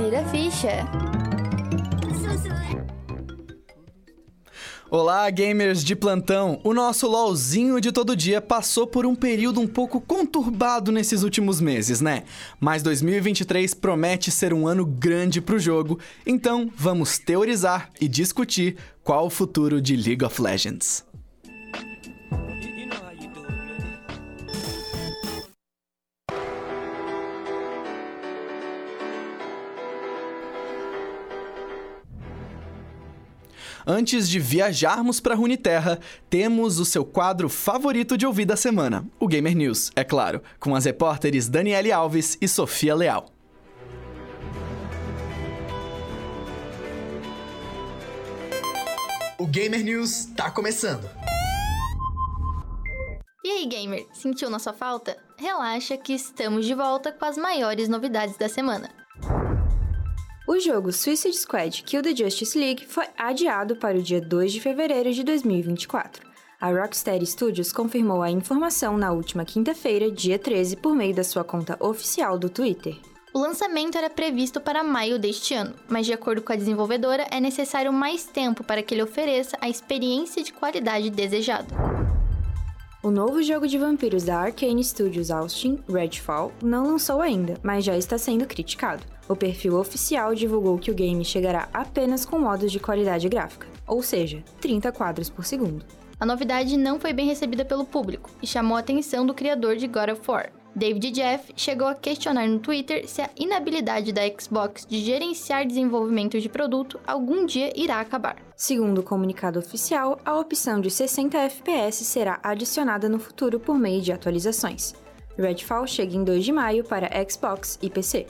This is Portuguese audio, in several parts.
Insira ficha. Olá, gamers de plantão! O nosso LOLzinho de todo dia passou por um período um pouco conturbado nesses últimos meses, né? Mas 2023 promete ser um ano grande pro jogo, então vamos teorizar e discutir qual o futuro de League of Legends. Antes de viajarmos para Runeterra, temos o seu quadro favorito de ouvir da semana, o Gamer News, é claro, com as repórteres Daniele Alves e Sofia Leal. O Gamer News tá começando. E aí, gamer, sentiu nossa falta? Relaxa que estamos de volta com as maiores novidades da semana. O jogo Suicide Squad Kill the Justice League foi adiado para o dia 2 de fevereiro de 2024. A Rocksteady Studios confirmou a informação na última quinta-feira, dia 13, por meio da sua conta oficial do Twitter. O lançamento era previsto para maio deste ano, mas de acordo com a desenvolvedora, é necessário mais tempo para que ele ofereça a experiência de qualidade desejada. O novo jogo de vampiros da Arcane Studios Austin, Redfall, não lançou ainda, mas já está sendo criticado. O perfil oficial divulgou que o game chegará apenas com modos de qualidade gráfica, ou seja, 30 quadros por segundo. A novidade não foi bem recebida pelo público e chamou a atenção do criador de God of War. David Jeff chegou a questionar no Twitter se a inabilidade da Xbox de gerenciar desenvolvimento de produto algum dia irá acabar. Segundo o comunicado oficial, a opção de 60 FPS será adicionada no futuro por meio de atualizações. Redfall chega em 2 de maio para Xbox e PC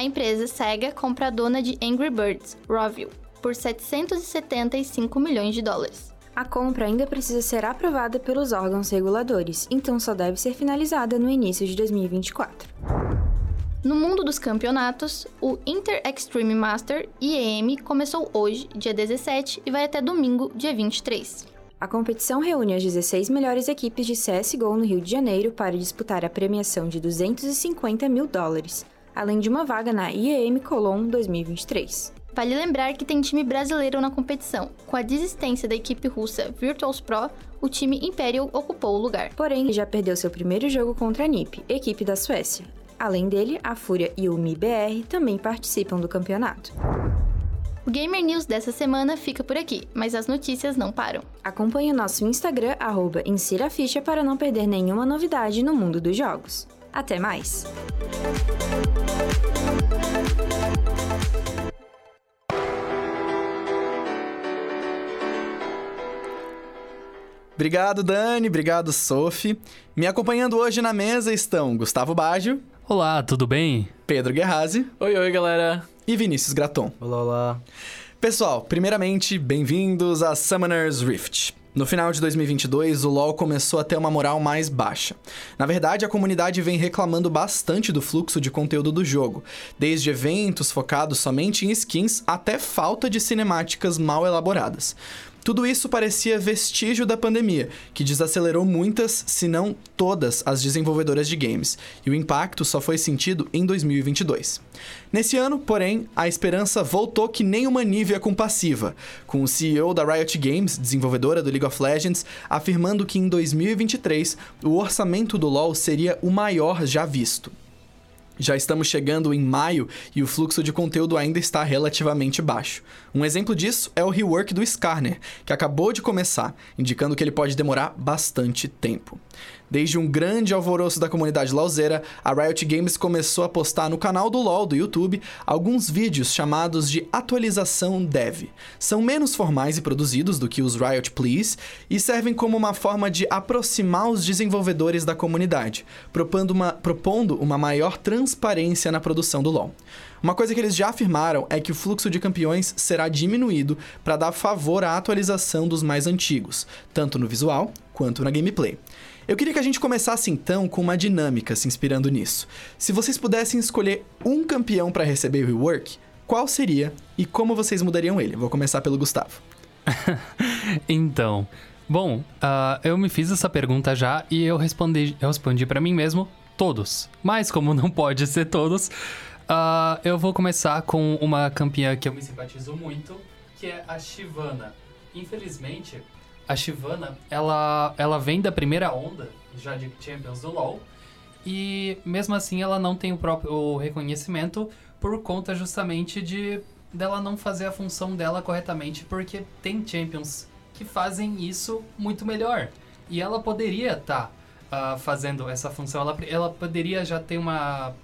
a empresa Sega compra a dona de Angry Birds, Rovio, por 775 milhões de dólares. A compra ainda precisa ser aprovada pelos órgãos reguladores, então só deve ser finalizada no início de 2024. No mundo dos campeonatos, o Inter Extreme Master IEM começou hoje, dia 17, e vai até domingo, dia 23. A competição reúne as 16 melhores equipes de CSGO no Rio de Janeiro para disputar a premiação de 250 mil dólares, além de uma vaga na IEM Colon 2023. Vale lembrar que tem time brasileiro na competição. Com a desistência da equipe russa Virtuals Pro, o time Imperial ocupou o lugar. Porém, já perdeu seu primeiro jogo contra a NiP, equipe da Suécia. Além dele, a Fúria e o MIBR também participam do campeonato. O Gamer News dessa semana fica por aqui, mas as notícias não param. Acompanhe o nosso Instagram, arroba Ficha, para não perder nenhuma novidade no mundo dos jogos. Até mais! Obrigado, Dani. Obrigado, Sophie. Me acompanhando hoje na mesa estão Gustavo Baggio. Olá, tudo bem? Pedro Guerrazi. Oi, oi, galera. E Vinícius Graton. Olá, olá. Pessoal, primeiramente, bem-vindos a Summoner's Rift. No final de 2022, o LoL começou a ter uma moral mais baixa. Na verdade, a comunidade vem reclamando bastante do fluxo de conteúdo do jogo, desde eventos focados somente em skins até falta de cinemáticas mal elaboradas. Tudo isso parecia vestígio da pandemia, que desacelerou muitas, se não todas, as desenvolvedoras de games, e o impacto só foi sentido em 2022. Nesse ano, porém, a esperança voltou que nem uma Nivea compassiva, com o CEO da Riot Games, desenvolvedora do League of Legends, afirmando que em 2023 o orçamento do LoL seria o maior já visto. Já estamos chegando em maio e o fluxo de conteúdo ainda está relativamente baixo. Um exemplo disso é o rework do Skarner, que acabou de começar, indicando que ele pode demorar bastante tempo. Desde um grande alvoroço da comunidade lauzeira, a Riot Games começou a postar no canal do LoL do YouTube alguns vídeos chamados de atualização dev. São menos formais e produzidos do que os Riot Please e servem como uma forma de aproximar os desenvolvedores da comunidade, propondo uma, propondo uma maior transparência na produção do LoL. Uma coisa que eles já afirmaram é que o fluxo de campeões será diminuído para dar favor à atualização dos mais antigos, tanto no visual quanto na gameplay. Eu queria que a gente começasse então com uma dinâmica se inspirando nisso. Se vocês pudessem escolher um campeão para receber o rework, qual seria e como vocês mudariam ele? Vou começar pelo Gustavo. então, bom, uh, eu me fiz essa pergunta já e eu respondi, eu respondi para mim mesmo todos. Mas como não pode ser todos, Uh, eu vou começar com uma campeã que eu me simpatizo muito, que é a Shivana. Infelizmente, a Shivana, ela, ela vem da primeira onda já de Champions do LoL, e mesmo assim ela não tem o próprio reconhecimento por conta justamente de dela não fazer a função dela corretamente, porque tem Champions que fazem isso muito melhor. E ela poderia estar tá, uh, fazendo essa função, ela, ela poderia já ter uma,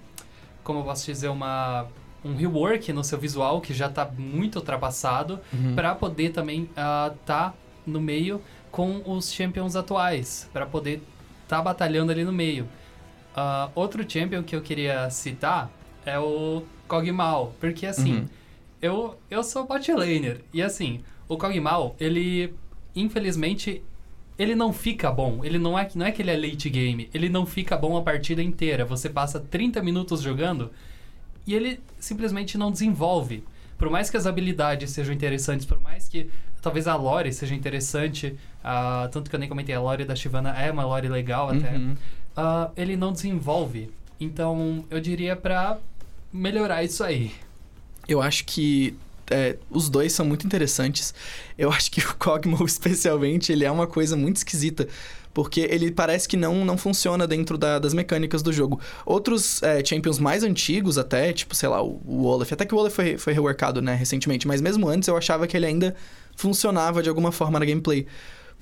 como eu posso dizer, uma um rework no seu visual que já está muito ultrapassado uhum. para poder também estar uh, tá no meio com os champions atuais, para poder estar tá batalhando ali no meio. Uh, outro champion que eu queria citar é o Kog'Maw, porque assim, uhum. eu, eu sou bot laner, e assim, o Kog'Maw, ele, infelizmente, ele não fica bom. Ele não é, não é que ele é late game. Ele não fica bom a partida inteira. Você passa 30 minutos jogando e ele simplesmente não desenvolve. Por mais que as habilidades sejam interessantes, por mais que talvez a lore seja interessante, uh, tanto que eu nem comentei, a lore da Shivana é uma lore legal até, uhum. uh, ele não desenvolve. Então, eu diria para melhorar isso aí. Eu acho que é, os dois são muito interessantes. Eu acho que o Cogmo, especialmente, ele é uma coisa muito esquisita. Porque ele parece que não, não funciona dentro da, das mecânicas do jogo. Outros é, Champions mais antigos até, tipo, sei lá, o, o Olaf. Até que o Olaf foi, foi reworkado, né, recentemente. Mas mesmo antes eu achava que ele ainda funcionava de alguma forma na gameplay.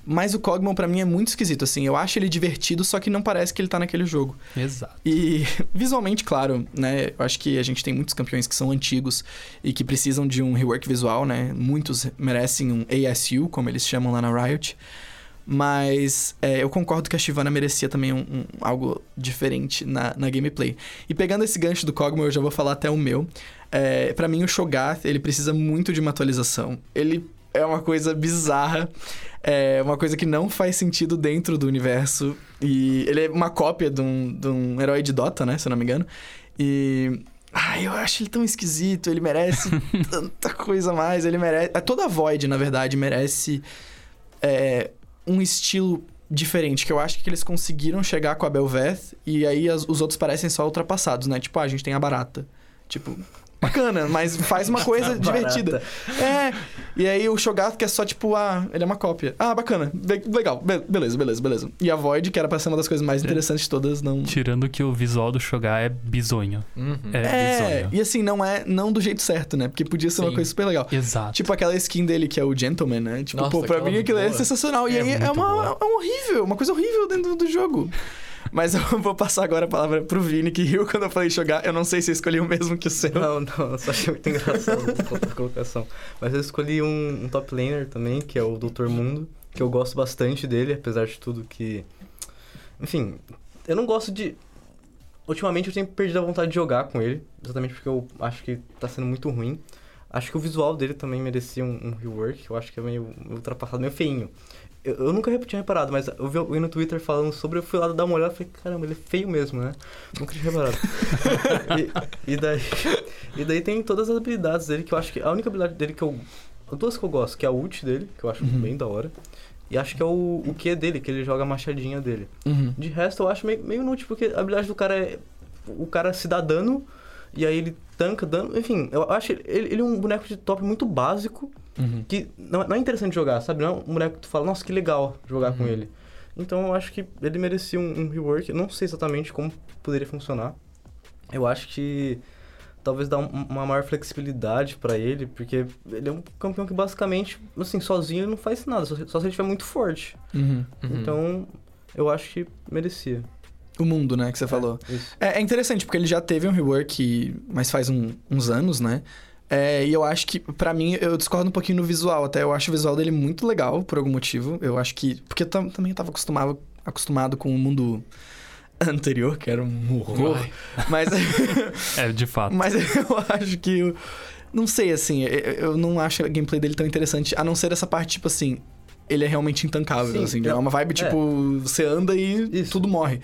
Mas o Cogmon para mim é muito esquisito, assim. Eu acho ele divertido, só que não parece que ele tá naquele jogo. Exato. E visualmente, claro, né? Eu acho que a gente tem muitos campeões que são antigos e que precisam de um rework visual, né? Muitos merecem um ASU, como eles chamam lá na Riot. Mas é, eu concordo que a Shivana merecia também um, um, algo diferente na, na gameplay. E pegando esse gancho do Cogmon, eu já vou falar até o meu. É, para mim, o Shogath, ele precisa muito de uma atualização. Ele é uma coisa bizarra. É uma coisa que não faz sentido dentro do universo. E ele é uma cópia de um, de um herói de Dota, né? Se eu não me engano. E. Ai, eu acho ele tão esquisito. Ele merece tanta coisa a mais. Ele merece. É, toda a Void, na verdade, merece é, um estilo diferente. Que eu acho que eles conseguiram chegar com a Belveth. E aí as, os outros parecem só ultrapassados, né? Tipo, ah, a gente tem a Barata. Tipo, bacana, mas faz uma coisa divertida. É. E aí o Shogato que é só tipo, ah, ele é uma cópia. Ah, bacana. legal. Be beleza, beleza, beleza. E a Void, que era pra ser uma das coisas mais é. interessantes de todas, não. Tirando que o visual do Shogar é bizonho. Uhum. É, é bizonho. E assim, não é não do jeito certo, né? Porque podia ser Sim. uma coisa super legal. Exato. Tipo aquela skin dele que é o Gentleman, né? Tipo, Nossa, pô, pra mim aquilo é sensacional. E é aí é uma, é um horrível, uma coisa horrível dentro do jogo. Mas eu vou passar agora a palavra pro Vini, que riu quando eu falei jogar. Eu não sei se eu escolhi o mesmo que o seu. Não, não, eu só achei muito engraçado a colocação. Mas eu escolhi um, um, top laner também, que é o Doutor Mundo, que eu gosto bastante dele, apesar de tudo que. Enfim, eu não gosto de. Ultimamente eu tenho perdido a vontade de jogar com ele, exatamente porque eu acho que tá sendo muito ruim. Acho que o visual dele também merecia um, um rework, eu acho que é meio ultrapassado, meio feinho. Eu, eu nunca tinha reparado, mas eu vi alguém no Twitter falando sobre, eu fui lá dar uma olhada e falei, caramba, ele é feio mesmo, né? Nunca tinha reparado. e, e, daí, e daí tem todas as habilidades dele, que eu acho que a única habilidade dele que eu. Duas que eu gosto, que é a ult dele, que eu acho uhum. bem da hora. E acho que é o, o Q dele, que ele joga a machadinha dele. Uhum. De resto, eu acho meio, meio inútil, porque a habilidade do cara é. O cara se dá dano, e aí ele tanca dano. Enfim, eu acho ele, ele é um boneco de top muito básico. Uhum. Que não, não, é interessante jogar, sabe? Não é um boneco que tu fala, nossa, que legal jogar uhum. com ele. Então eu acho que ele merecia um, um rework. Eu não sei exatamente como poderia funcionar. Eu acho que talvez dar um, uma maior flexibilidade para ele, porque ele é um campeão que basicamente, assim, sozinho ele não faz nada, só, só se ele estiver muito forte. Uhum, uhum. Então, eu acho que merecia. O mundo, né, que você é, falou. É, é, interessante, porque ele já teve um rework, mas faz um, uns anos, né? É, e eu acho que, para mim, eu discordo um pouquinho no visual até. Eu acho o visual dele muito legal, por algum motivo. Eu acho que. Porque eu também eu tava acostumado, acostumado com o mundo anterior, que era um horror. Mas. é, de fato. Mas eu acho que. Não sei, assim, eu não acho a gameplay dele tão interessante, a não ser essa parte, tipo assim. Ele é realmente intancável, Sim, assim. É é- uma vibe, tipo, você anda e Isso. tudo morre.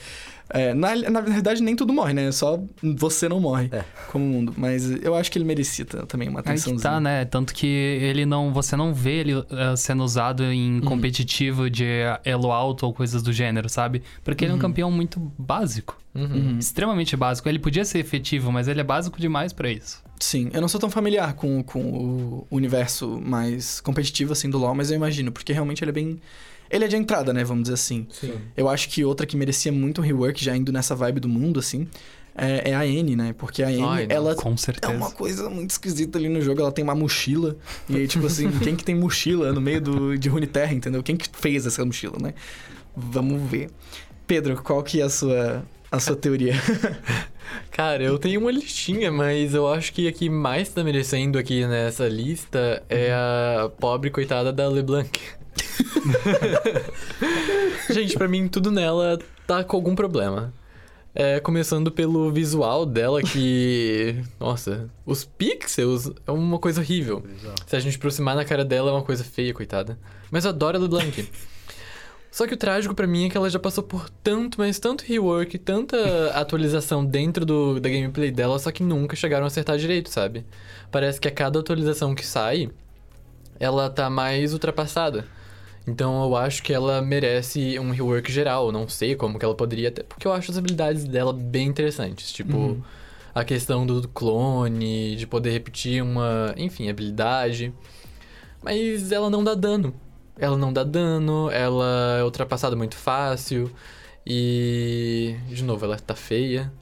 É, na, na verdade, nem tudo morre, né? Só você não morre É. como mundo. Mas eu acho que ele merecia também uma que atençãozinha. tá, né? Tanto que ele não. Você não vê ele eh, sendo usado em competitivo de elo alto ou coisas do gênero, sabe? Porque ele é um campeão muito básico. Uhum. Extremamente básico. Ele podia ser efetivo, mas ele é básico demais pra isso. Sim, eu não sou tão familiar com, com o universo mais competitivo, assim, do LoL, mas eu imagino, porque realmente ele é bem... Ele é de entrada, né, vamos dizer assim. Sim. Eu acho que outra que merecia muito um rework, já indo nessa vibe do mundo, assim, é, é a N, né? Porque a N, Ai, ela é uma coisa muito esquisita ali no jogo. Ela tem uma mochila. E aí, tipo assim, quem que tem mochila no meio do, de Runeterra, entendeu? Quem que fez essa mochila, né? Vamos ver. Pedro, qual que é a sua, a sua teoria? Cara, eu tenho uma listinha, mas eu acho que a que mais tá merecendo aqui nessa lista é a pobre coitada da LeBlanc. Gente, pra mim tudo nela tá com algum problema. É, começando pelo visual dela, que. Nossa, os pixels é uma coisa horrível. Se a gente aproximar na cara dela, é uma coisa feia, coitada. Mas eu adoro a LeBlanc. Só que o trágico pra mim é que ela já passou por tanto, mas tanto rework, tanta atualização dentro do, da gameplay dela, só que nunca chegaram a acertar direito, sabe? Parece que a cada atualização que sai, ela tá mais ultrapassada. Então eu acho que ela merece um rework geral. Não sei como que ela poderia ter. Porque eu acho as habilidades dela bem interessantes. Tipo, a questão do clone, de poder repetir uma, enfim, habilidade. Mas ela não dá dano. Ela não dá dano, ela é ultrapassada muito fácil. E. De novo, ela tá feia.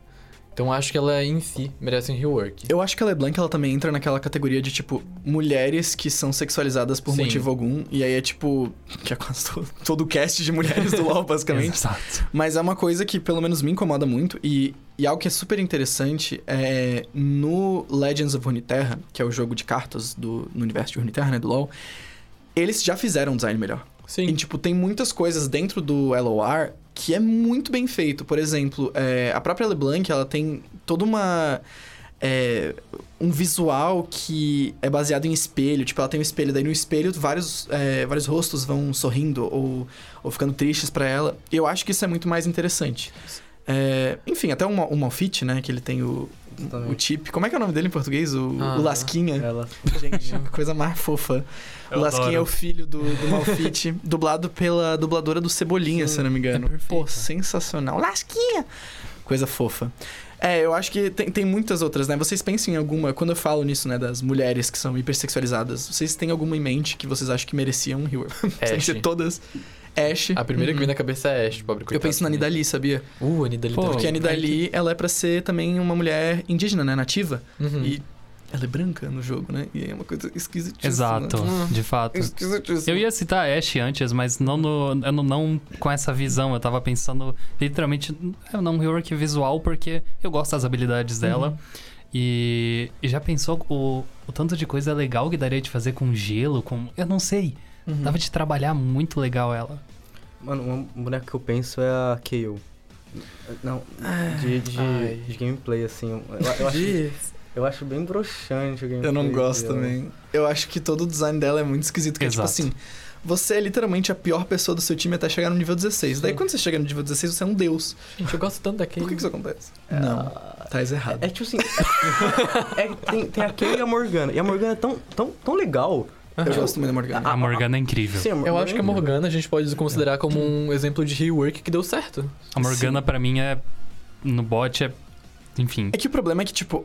Então acho que ela em si merece um rework. Eu acho que a LeBlanc, ela também entra naquela categoria de, tipo, mulheres que são sexualizadas por Sim. motivo algum. E aí é, tipo, que é quase todo, todo o cast de mulheres do LoL, basicamente. Exato. Mas é uma coisa que pelo menos me incomoda muito e, e algo que é super interessante é no Legends of Runeterra, que é o jogo de cartas do, no universo de Runeterra, né, do LoL, eles já fizeram um design melhor. Sim. E, tipo, tem muitas coisas dentro do LOR que é muito bem feito. Por exemplo, é, a própria LeBlanc, ela tem toda uma... é, um visual que é baseado em espelho. Tipo, ela tem um espelho, daí no espelho vários, é, vários rostos vão sorrindo ou, ou ficando tristes pra ela. Eu acho que isso é muito mais interessante. É, enfim, até o, o Malfit, né? Que ele tem o, o Exatamente. chip. Como é que é o nome dele em português? O, o Ah. Lasquinha. Ela. Gente, coisa mais fofa. Eu o Lasquinha é o adoro. filho do, do Malfit, dublado pela dubladora do Cebolinha, Sim, se eu não me engano. é. Pô, sensacional. Lasquinha! Coisa fofa. É, eu acho que tem, tem muitas outras, né? Vocês pensem em alguma... Quando eu falo nisso, né, das mulheres que são hipersexualizadas, vocês têm alguma em mente que vocês acham que mereciam um rework? Sem Ash. ser todas... Ash. A primeira que Uhum. vem na cabeça é Ash, pobre Eu coitada penso na. Nidali, sabia? Uh, a Nidali Pô. Porque a Nidali, ela é pra ser também uma mulher indígena, né? Nativa. Uhum. E ela é branca no jogo, né? E é uma coisa esquisitíssima. Exato, Hum. de fato. Esquisitíssima. Eu ia citar a Ash antes, mas não, no, eu não, não com essa visão. Eu tava pensando literalmente é, num rework visual, porque eu gosto das habilidades dela. E, e já pensou o, o tanto de coisa legal que daria de fazer com gelo, com. Eu não sei. Uhum. Dava de trabalhar muito legal ela. Mano, uma boneca que eu penso é a Kayle. Não, de, de, Ai. de gameplay, assim. Eu, eu acho, eu acho bem broxante o gameplay. Eu não gosto dela. também. Eu acho que todo o design dela é muito esquisito. Que é tipo assim, você é literalmente a pior pessoa do seu time até chegar no nível 16. Daí Sim. quando você chega no nível 16, você é um deus. Gente, eu gosto tanto da Por que, Kayle. que isso acontece? Não, tá errado. É tipo assim. é, é- tem, tem a Kayle e a Morgana. E a Morgana é tão, tão, tão legal. Eu gosto muito da Morgana. A Morgana é incrível. Sim, Eu acho que a Morgana a gente pode considerar como um exemplo de rework que deu certo. A Morgana, pra mim, é. No bot é. Enfim. É que o problema é que, tipo,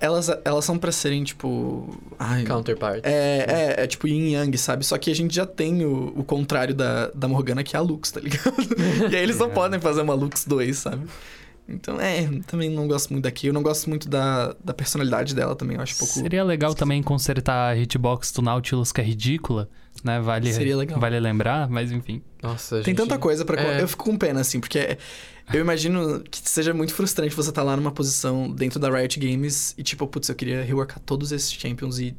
elas, elas são pra serem, tipo. Ai, Counterpart. É, é, é tipo yin yang, sabe? Só que a gente já tem o, o contrário da, da Morgana, que é a Lux, tá ligado? e aí eles não É. podem fazer uma Lux 2, sabe? Então, é, também não gosto muito daqui. Eu não gosto muito da, da personalidade dela também, eu acho um pouco. Seria legal também consertar a hitbox do Nautilus, que é ridícula, né? Vale, Seria legal. vale lembrar, mas enfim. Nossa, Tem gente... tanta coisa pra. É. Eu fico com pena, assim, porque eu imagino que seja muito frustrante você estar lá numa posição dentro da Riot Games e, tipo, putz, eu queria reworkar todos esses champions e.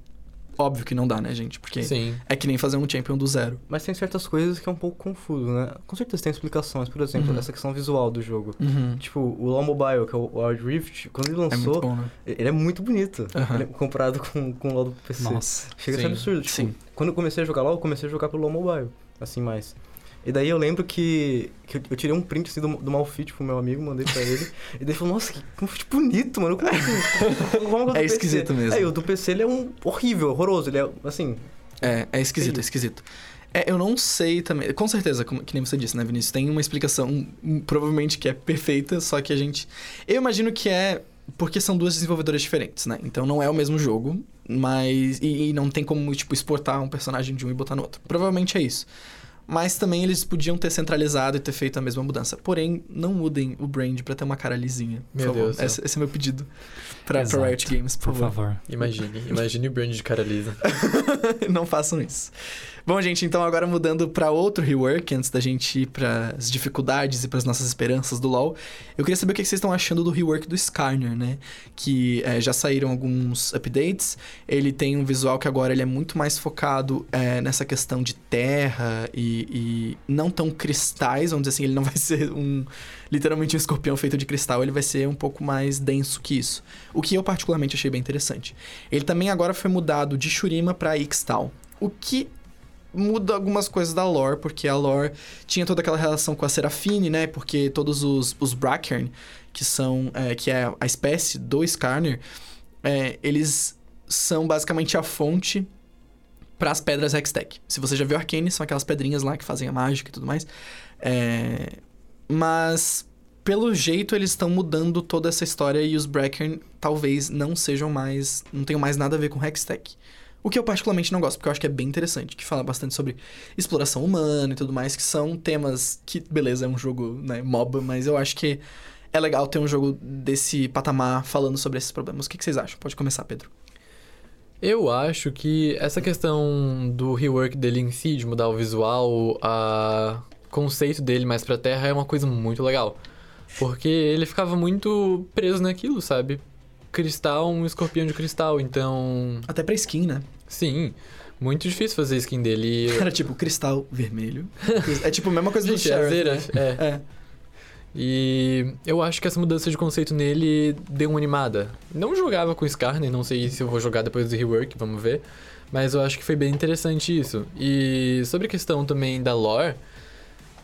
Óbvio que não dá, né, gente? Porque Sim. é que nem fazer um champion do zero. Mas tem certas coisas que é um pouco confuso, né? Com certeza tem explicações. Por exemplo, Uhum. essa questão visual do jogo. Uhum. Tipo, o LoL Mobile, que é o Wild Rift, quando ele É lançou, bom, né? ele é muito bonito. É comparado com, com o LoL do PC. Nossa. Chega a Sim, ser absurdo. Tipo, sim. quando eu comecei a jogar LoL, eu comecei a jogar pelo LoL Mobile. assim mais. E daí eu lembro que, que eu, tirei um print assim, do, do Malfit pro meu amigo, mandei pra ele. e daí ele falou, nossa, que Malfit bonito, mano. Como assim? Como É PC? esquisito mesmo. É, o do PC ele é um horrível, horroroso. Ele é assim. É, é esquisito, é Feio. esquisito. É, eu não sei também. Com certeza, como, que nem você disse, né, Vinícius? Tem uma explicação, hum, provavelmente que é perfeita, só que a gente. Eu imagino que é porque são duas desenvolvedoras diferentes, né? Então não é o mesmo jogo, mas. E, e não tem como, tipo, exportar um personagem de um e botar no outro. Provavelmente é isso. Mas também eles podiam ter centralizado e ter feito a mesma mudança. Porém, não mudem o brand pra ter uma cara lisinha. Por Meu favor. Deus. Esse, esse é meu pedido Exato. Riot Games, por, Por favor. favor. Imagine, imagine o brand de cara lisa. não façam isso. Bom, gente, então agora mudando pra outro rework, antes da gente ir pras dificuldades e pras nossas esperanças do LoL, eu queria saber o que vocês estão achando do rework do Skarner, né? Que é, já saíram alguns updates. Ele tem um visual que agora ele é muito mais focado é, nessa questão de terra e, e não tão cristais, vamos dizer assim, ele não vai ser um literalmente um escorpião feito de cristal, ele vai ser um pouco mais denso que isso. O que eu particularmente achei bem interessante. Ele também agora foi mudado de Shurima pra Ixtal. O que muda algumas coisas da lore, porque a lore tinha toda aquela relação com a Serafine, né? Porque todos os, os Brackern, que são é, que é a espécie do Skarner, é, eles são basicamente a fonte para as pedras Hextech. Se você já viu Arcane, são aquelas pedrinhas lá que fazem a mágica e tudo mais. É, mas pelo jeito eles estão mudando toda essa história e os Brackern talvez não sejam mais, não tenham mais nada a ver com Hextech. O que eu particularmente não gosto, porque eu acho que é bem interessante, que fala bastante sobre exploração humana e tudo mais, que são temas que, beleza, é um jogo, né, MOBA, mas eu acho que é legal ter um jogo desse patamar falando sobre esses problemas. O que, que vocês acham? Pode começar, Pedro. Eu acho que essa questão do rework dele em si, de mudar o visual, a conceito dele mais pra terra, é uma coisa muito legal. Porque ele ficava muito preso naquilo, sabe? Cristal, um escorpião de cristal, então. Até pra skin, né? Sim, muito difícil fazer skin dele. Era tipo cristal vermelho. É tipo a mesma coisa do é Sheriff, Xerath, né? é. É. E eu acho que essa mudança de conceito nele deu uma animada. Não jogava com Skarner, não sei se eu vou jogar depois do rework, vamos ver. Mas eu acho que foi bem interessante isso. E sobre a questão também da lore,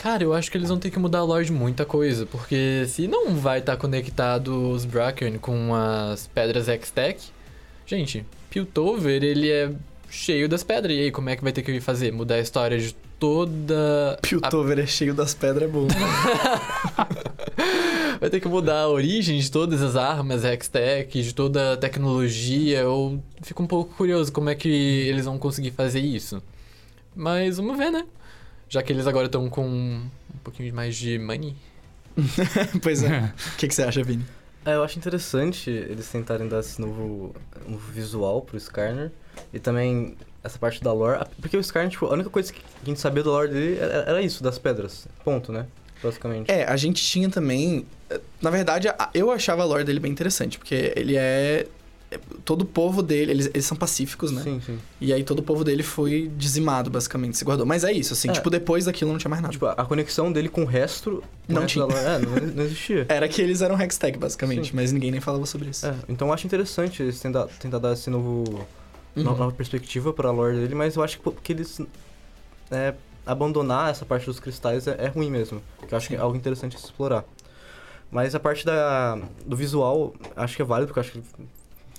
cara, eu acho que eles vão ter que mudar a lore de muita coisa. Porque se não vai estar conectado os Brackern com as pedras Hextech, gente, Piltover, ele é cheio das pedras. E aí, como é que vai ter que fazer? Mudar a história de toda. a Piltover é cheio das pedras, é bom. Vai ter que mudar a origem de todas as armas Hextech, de toda a tecnologia. Eu fico um pouco curioso como é que eles vão conseguir fazer isso. Mas vamos ver, né? Já que eles agora estão com um pouquinho mais de money. pois é. O que, que você acha, Vini? É, eu acho interessante eles tentarem dar esse novo, novo visual pro Skarner. E também essa parte da lore. Porque o Skarner, tipo, a única coisa que a gente sabia da lore dele era, era isso, das pedras. Ponto, né? Basicamente. É, a gente tinha também. Na verdade, eu achava a lore dele bem interessante, porque ele é. Todo o povo dele, eles, eles são pacíficos, né? Sim, sim. E aí todo o povo dele foi dizimado, basicamente, se guardou. Mas é isso, assim, É. tipo, depois daquilo não tinha mais nada. Tipo, a conexão dele com o resto. Não resto tinha. é, não, não existia. Era que eles eram Hextech, basicamente, Sim. mas ninguém nem falava sobre isso. É, então eu acho interessante eles tentar, tentar dar esse novo. Uhum. no- nova perspectiva pra lore dele, mas eu acho que, que eles. é, abandonar essa parte dos cristais é, é ruim mesmo. Que eu acho que é algo interessante se explorar. Mas a parte da, do visual, acho que é válido, porque eu acho que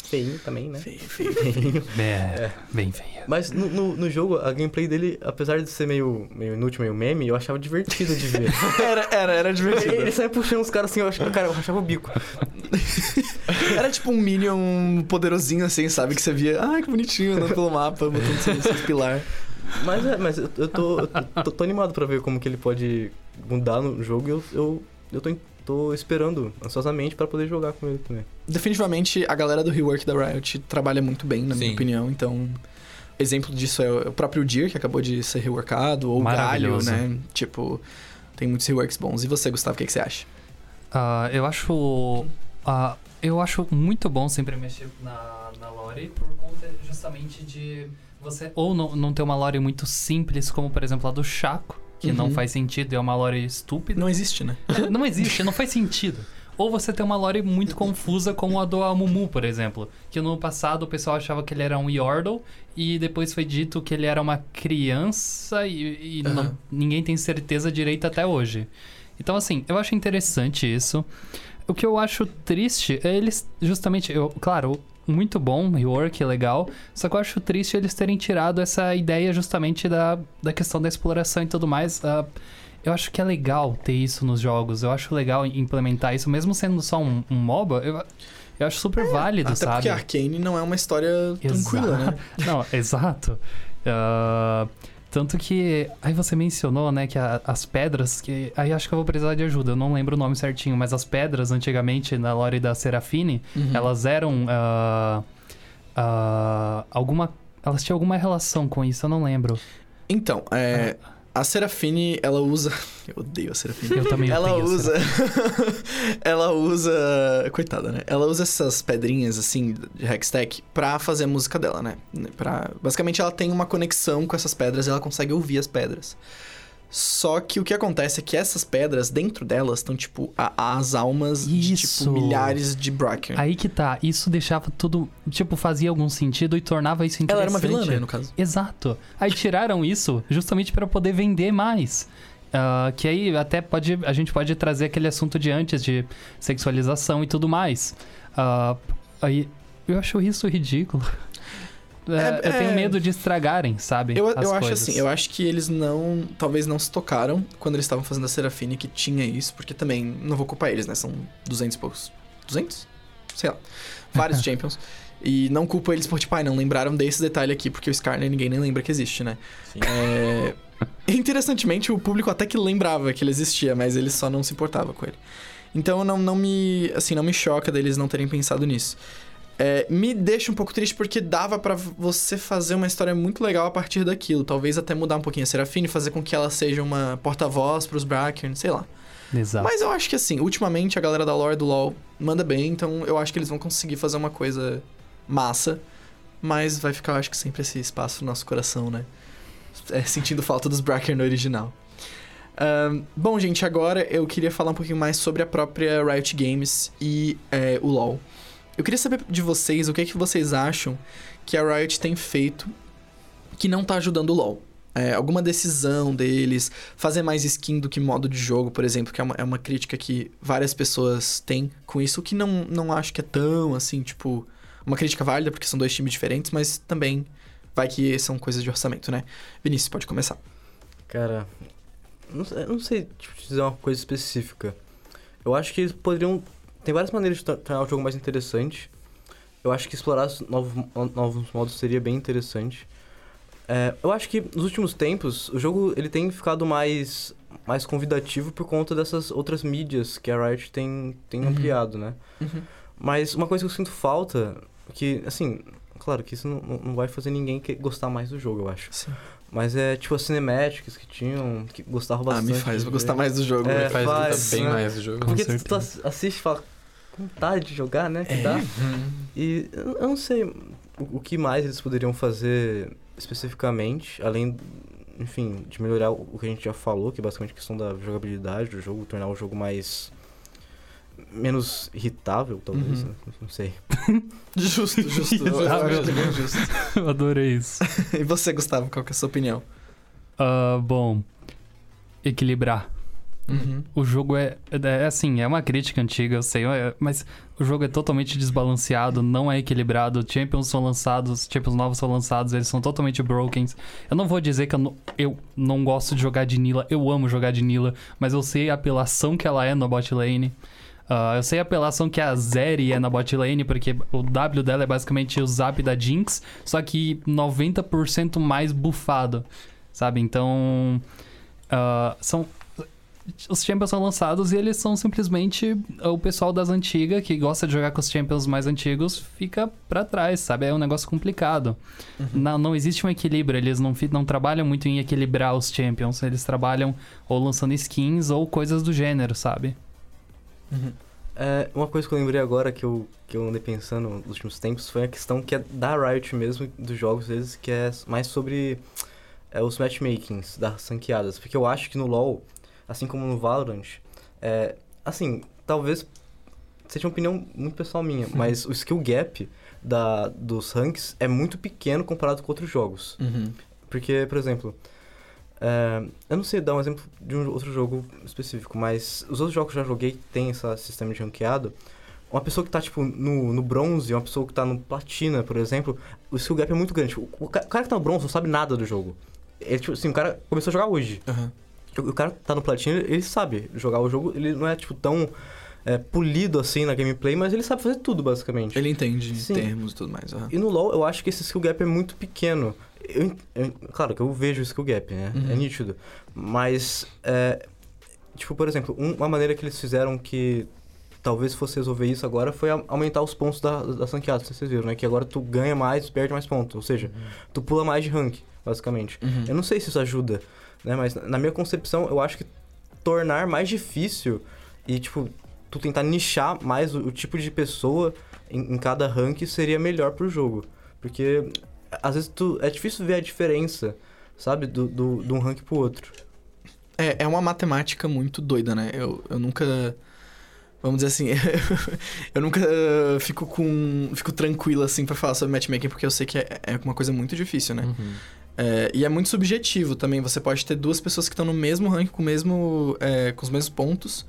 feinho também, né? Feio, feio. Feinho. É, bem feio. Mas no, no, no jogo, a gameplay dele, apesar de ser meio, meio inútil, meio meme, eu achava divertido de ver. Era, era, era divertido. Ele sai puxando os caras assim, eu achava, cara, eu achava o bico. Era tipo um Minion poderosinho, assim, sabe? Que você via, ah, que bonitinho, andando pelo mapa, botando seus, seus pilar. Mas é, mas eu, eu tô, eu tô, tô animado pra ver como que ele pode mudar no jogo e eu, eu, eu tô, tô esperando ansiosamente pra poder jogar com ele também. Definitivamente, a galera do rework da Riot trabalha muito bem, na minha Sim. opinião. Então, exemplo disso é o próprio Deer, que acabou de ser reworkado, ou o Galho, né? Tipo, tem muitos reworks bons. E você, Gustavo, o que, que você acha? Ah, eu acho. ah, eu acho muito bom sempre mexer na, na lore por conta justamente de você ou não, não ter uma lore muito simples, como por exemplo a do Chaco, que não Uhum. faz sentido, é uma lore estúpida. Não existe, né? Não existe, não faz sentido. Ou você tem uma lore muito confusa, como a do Amumu, por exemplo. Que no passado o pessoal achava que ele era um Yordle, e depois foi dito que ele era uma criança, e, e Aham. não- ninguém tem certeza direito até hoje. Então, assim, eu acho interessante isso. O que eu acho triste é eles, justamente, eu, claro, muito bom, rework, legal. Só que eu acho triste eles terem tirado essa ideia justamente da, da questão da exploração e tudo mais. Ah, eu acho que é legal ter isso nos jogos. Eu acho legal implementar isso, mesmo sendo só um, um MOBA. Eu, eu acho super válido, Até sabe? porque Arcane não é uma história tranquila, né? Não, exato. Ah, tanto que. Aí você mencionou, né, que a- as pedras. que Aí acho que eu vou precisar de ajuda. Eu não lembro o nome certinho, mas as pedras, antigamente, na lore da Serafine, Uhum. elas eram. ah, ah, alguma. Elas tinham alguma relação com isso, eu não lembro. Então, é, a Serafine, ela usa. Eu odeio a Serafine. Eu também ela odeio usa. ela usa. Coitada, né? Ela usa essas pedrinhas, assim, de Hextech pra fazer a música dela, né? Pra... Basicamente, ela tem uma conexão com essas pedras e ela consegue ouvir as pedras. Só que o que acontece é que essas pedras, dentro delas, estão, tipo, a- as almas de, tipo, milhares de Bracken. Aí que tá, isso deixava tudo. Tipo, fazia algum sentido e tornava isso Ela interessante. era uma vilã, né, no caso. Exato. Aí tiraram isso justamente para poder vender mais. Ah, que aí até pode. A gente pode trazer aquele assunto de antes de sexualização e tudo mais. Ah, aí eu acho isso ridículo. É, É- eu tenho é- medo de estragarem, sabe? Eu, as eu acho assim, eu acho que eles não. Talvez não se tocaram quando eles estavam fazendo a Serafine que tinha isso, porque também não vou culpar eles, né? São 200 e poucos. 200? Sei lá. Vários Champions. E não culpo eles por, tipo, ai, não lembraram desse detalhe aqui, porque o Skarner ninguém nem lembra que existe, né? Sim. É... Interessantemente, o público até que lembrava que ele existia, mas ele só não se importava com ele. Então não, não me. Assim, não me choca deles não terem pensado nisso. É, me deixa um pouco triste porque dava pra você fazer uma história muito legal a partir daquilo. Talvez até mudar um pouquinho a Serafine, fazer com que ela seja uma porta-voz pros Bracken, sei lá. Exato. Mas eu acho que assim, ultimamente a galera da lore do LoL manda bem, então eu acho que eles vão conseguir fazer uma coisa massa. Mas vai ficar, eu acho que sempre esse espaço no nosso coração, né? É, sentindo falta dos Bracken no original. Ahn, bom, gente, agora eu queria falar um pouquinho mais sobre a própria Riot Games e é, o LoL. Eu queria saber de vocês o que, é que vocês acham que a Riot tem feito que não tá ajudando o LoL. É, alguma decisão deles, fazer mais skin do que modo de jogo, por exemplo, que é uma, é uma crítica que várias pessoas têm com isso, o que não, não acho que é tão, assim, tipo, uma crítica válida, porque são dois times diferentes, mas também vai que são coisas de orçamento, né? Vinícius, pode começar. Cara, não, não sei tipo, dizer uma coisa específica. Eu acho que eles poderiam. Tem várias maneiras de tor- tornar o jogo mais interessante. Eu acho que explorar os novos, novos modos seria bem interessante. É, eu acho que nos últimos tempos o jogo ele tem ficado mais, mais convidativo por conta dessas outras mídias que a Riot tem, tem Uhum. ampliado, né? Mas uma coisa que eu sinto falta, que, assim, claro que isso não, não- vai fazer ninguém gostar mais do jogo, eu acho. Sim. Mas é tipo as cinemáticas que tinham, que gostava Ah, bastante. me faz gostar mais do jogo. É, né? faz, faz, bem né? mais o jogo. Porque tu, assiste e fala, "Que vontade de jogar, né? Que É. dá. E eu não sei o, o que mais eles poderiam fazer especificamente, além, enfim, de melhorar o que a gente já falou, que é basicamente a questão da jogabilidade do jogo, tornar o jogo mais. menos irritável, talvez, Uhum. né? Não sei. Justo, justo. eu, eu acho que é justo. Eu adorei isso. E você, Gustavo, qual que é a sua opinião? Ah, bom, equilibrar. Uhum. O jogo é, é assim, é uma crítica antiga, eu sei, é- mas o jogo é totalmente desbalanceado, não é equilibrado. Champions são lançados, Champions novos são lançados, eles são totalmente broken. Eu não vou dizer que eu não, eu não gosto de jogar de Nila, eu amo jogar de Nila, mas eu sei a apelação que ela é no bot lane. Ah, eu sei a apelação que a Zeri é na bot lane, porque o W dela é basicamente o zap da Jinx, só que 90% mais bufado, sabe? Então. ah, são. Os Champions são lançados e eles são simplesmente o pessoal das antigas que gosta de jogar com os Champions mais antigos fica pra trás, sabe? É um negócio complicado. Não, não existe um equilíbrio, eles não, não trabalham muito em equilibrar os Champions, eles trabalham ou lançando skins ou coisas do gênero, sabe? É, uma coisa que eu lembrei agora que eu, que eu andei pensando nos últimos tempos foi a questão que é da Riot mesmo, dos jogos deles, que é mais sobre é, os matchmakings das ranqueadas. Porque eu acho que no LoL, assim como no Valorant, é, assim, talvez seja uma opinião muito pessoal minha, mas o skill gap da, dos ranks é muito pequeno comparado com outros jogos. Uhum. Porque, por exemplo, é, eu não sei dar um exemplo de um outro jogo específico, mas os outros jogos que eu já joguei tem esse sistema de ranqueado. Uma pessoa que tá, tipo, no, no bronze, uma pessoa que tá no platina, por exemplo, o skill gap é muito grande. O, o o cara que tá no bronze não sabe nada do jogo. Ele, tipo, assim, o cara começou a jogar hoje. Uhum. O, cara que tá no platina, ele sabe jogar o jogo. Ele não é, tipo, tão é, polido assim na gameplay, mas ele sabe fazer tudo, basicamente. Ele entende Sim. termos e tudo mais. aham. E no LoL, eu acho que esse skill gap é muito pequeno. Eu, eu- claro que eu vejo o skill gap, né? Uhum. É nítido. Mas, é, tipo, por exemplo, um- uma maneira que eles fizeram que talvez fosse resolver isso agora foi aumentar os pontos da, sei se vocês viram, né? Que agora tu ganha mais, perde mais pontos. Ou seja, tu pula mais de rank, basicamente. Uhum. Eu não sei se isso ajuda, né? Mas na minha concepção, eu acho que tornar mais difícil e, tipo, tu tentar nichar mais o, o tipo de pessoa em, em cada rank seria melhor pro jogo. Porque, às vezes, tu, é difícil ver a diferença, sabe? Do, do, de um rank pro outro. É, é uma matemática muito doida, né? Eu, eu nunca. Vamos dizer assim, eu nunca uh, fico com. fico tranquilo assim pra falar sobre matchmaking, porque eu sei que é, é uma coisa muito difícil, né? Uhum. É, e é muito subjetivo também. Você pode ter duas pessoas que estão no mesmo rank, com, o mesmo, é, com os mesmos pontos,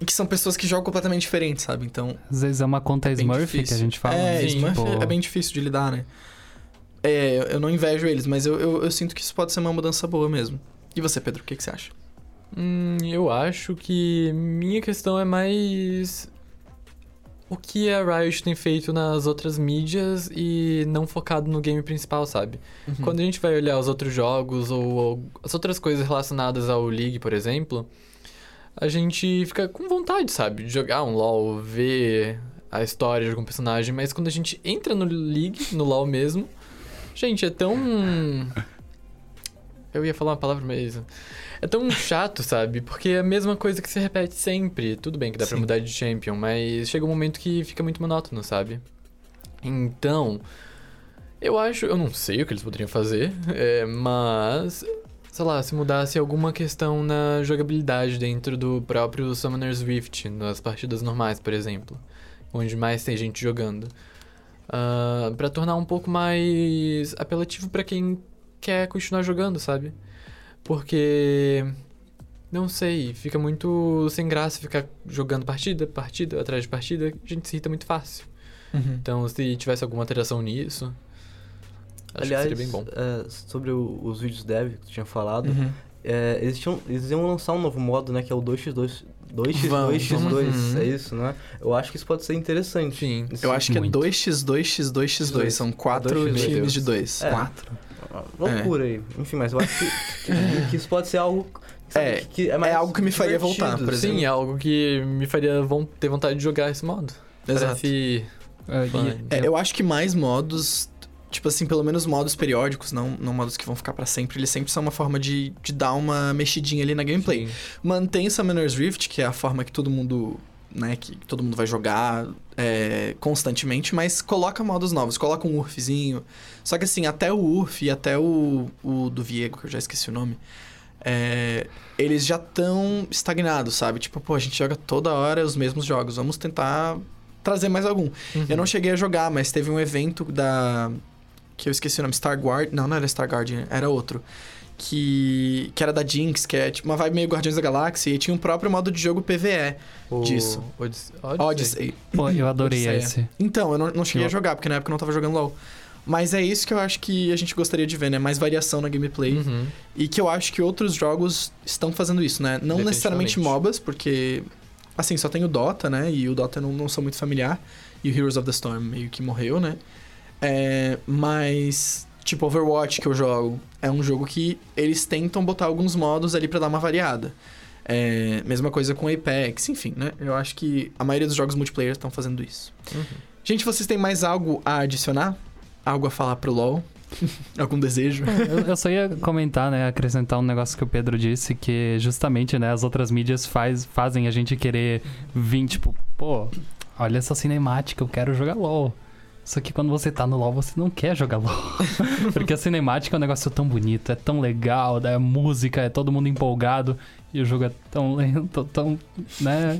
e que são pessoas que jogam completamente diferentes, sabe? Então. Às vezes é uma conta bem Smurf difícil. que a gente fala. É, né? Smurf Tipo, é bem difícil de lidar, né? É, eu- eu não invejo eles, mas eu, eu, eu sinto que isso pode ser uma mudança boa mesmo. E você, Pedro, o que, que você acha? Hum, eu acho que minha questão é mais o que a Riot tem feito nas outras mídias e não focado no game principal, sabe? Uhum. Quando a gente vai olhar os outros jogos ou, ou as outras coisas relacionadas ao League, por exemplo, a gente fica com vontade, sabe? De jogar um LoL, ver a história de algum personagem, mas quando a gente entra no League, no LoL mesmo, gente, é tão. Eu ia falar uma palavra, mas. É tão chato, sabe? Porque é a mesma coisa que se repete sempre. Tudo bem que dá pra Sim. mudar de champion, mas chega um momento que fica muito monótono, sabe? Então, eu acho, eu não sei o que eles poderiam fazer, é, mas sei lá, se mudasse alguma questão na jogabilidade dentro do próprio Summoner's Rift, nas partidas normais, por exemplo, onde mais tem gente jogando, Ah, Pra tornar um pouco mais apelativo pra quem quer continuar jogando, sabe? Porque não sei, fica muito sem graça ficar jogando partida, partida atrás de partida, a gente se irrita muito fácil. Uhum. Então, se tivesse alguma alteração nisso, acho Aliás, que seria bem bom. é, sobre o- os vídeos dev que tu tinha falado, Uhum. é, eles, tinham, eles iam lançar um novo modo, né? Que é o 2x2. 2x2x2, Vão. é isso, né? Eu acho que isso pode ser interessante. Sim. Eu acho que Muito. é 2x2x2x2. São quatro 2x2. times de dois. É. Quatro. Uma loucura aí. Enfim, mas eu acho que, que, que isso pode ser algo. sabe, É, que mais é algo que me faria divertido. voltar, por exemplo. Sim, é algo que me faria von- ter vontade de jogar esse modo. Exato. Parece é, e-. É, eu acho que mais modos, tipo assim, pelo menos modos periódicos, não, não modos que vão ficar pra sempre, eles sempre são uma forma de, de dar uma mexidinha ali na gameplay. Sim. Mantém Summoner's Rift, que é a forma que todo mundo, né, que todo mundo vai jogar é, constantemente, mas coloca modos novos, coloca um URFzinho. Só que assim, até o URF e até o, o do Viego, que eu já esqueci o nome, é, eles já estão estagnados, sabe? Tipo, pô, a gente joga toda hora os mesmos jogos, vamos tentar trazer mais algum. Uhum. Eu não cheguei a jogar, mas teve um evento da. Que eu esqueci o nome, Star Guard. Não, não era Star Guardian, era outro. Que, que era da Jinx, que é tipo uma vibe meio Guardiões da Galáxia, e tinha um próprio modo de jogo PVE, O disso. Odyssey. Odyssey. Pô, eu adorei Odisseia. esse. Então, eu não, não cheguei Eu- a jogar, porque na época eu não tava jogando LoL. Mas é isso que eu acho que a gente gostaria de ver, né? Mais variação na gameplay. Uhum. E que eu acho que outros jogos estão fazendo isso, né? Não necessariamente. MOBAs, porque. Assim, só tem o Dota, né? E o Dota eu não, não sou muito familiar. E o Heroes of the Storm meio que morreu, né? É, mas. Tipo, Overwatch que eu jogo. É um jogo que eles tentam botar alguns modos ali pra dar uma variada. É, mesma coisa com Apex, enfim, né? Eu acho que a maioria dos jogos multiplayer estão fazendo isso. Uhum. Gente, vocês têm mais algo a adicionar? Algo a falar pro LoL? Algum desejo? Eu, eu só ia comentar, né, acrescentar um negócio que o Pedro disse, que justamente, né, as outras mídias faz, fazem a gente querer vir, tipo, pô, olha essa cinemática, eu quero jogar LOL. Só que quando você tá no LoL, você não quer jogar LoL. Porque a cinemática é um negócio tão bonito, é tão legal, a música, é todo mundo empolgado, e o jogo é tão lento, tão, né?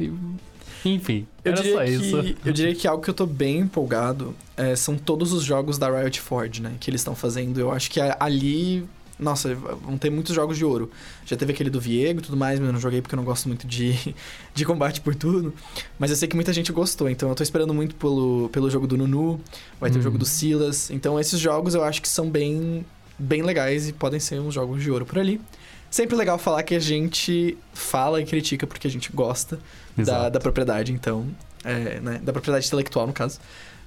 Enfim, Eu era diria, só que, isso. eu diria que algo que eu tô bem empolgado é, são todos os jogos da Riot Forge, né? Que eles estão fazendo. Eu acho que ali. Nossa, vão ter muitos jogos de ouro. Já teve aquele do Viego e tudo mais, mas eu não joguei porque eu não gosto muito de, de combate por turno. Mas eu sei que muita gente gostou, então eu tô esperando muito pelo, pelo jogo do Nunu, vai ter o Uhum. jogo do Silas. Então esses jogos eu acho que são bem, bem legais e podem ser uns jogos de ouro por ali. Sempre legal falar que a gente fala e critica porque a gente gosta da, da propriedade, então. é, né, da propriedade intelectual, no caso.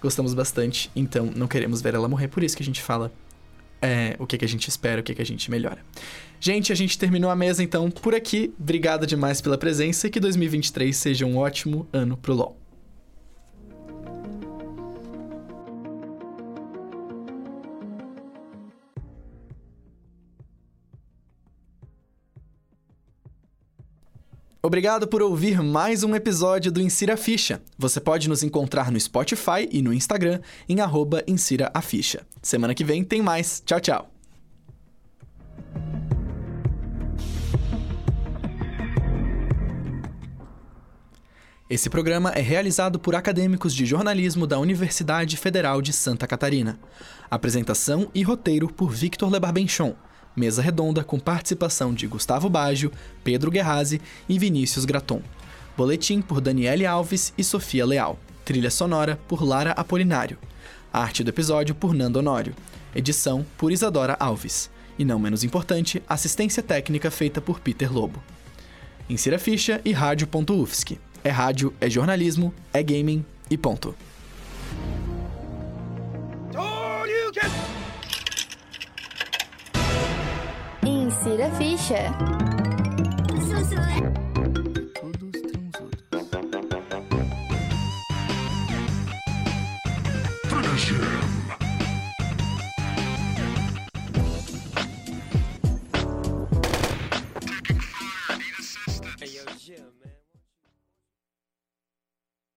Gostamos bastante, então não queremos ver ela morrer, por isso que a gente fala é, o que, que a gente espera, o que, que a gente melhora. Gente, a gente terminou a mesa então por aqui. Obrigado demais pela presença e que 2023 seja um ótimo ano pro LoL. Obrigado por ouvir mais um episódio do Insira a Ficha. Você pode nos encontrar no Spotify e no Instagram em arroba Insira a Ficha. Semana que vem tem mais. Tchau, tchau. Esse programa é realizado por acadêmicos de jornalismo da Universidade Federal de Santa Catarina. Apresentação e roteiro por Victor Lebarbenchon. Mesa redonda com participação de Gustavo Baggio, Pedro Guerrazi e Vinícius Graton. Boletim por Daniele Alves e Sofia Leal. Trilha sonora por Lara Apolinário. Arte do episódio por Nando Honório. Edição por Isadora Alves. E não menos importante, assistência técnica feita por Peter Lobo. Insira ficha e rádio.ufsc. É rádio, é jornalismo, é gaming e ponto. A ficha. Todos transudos.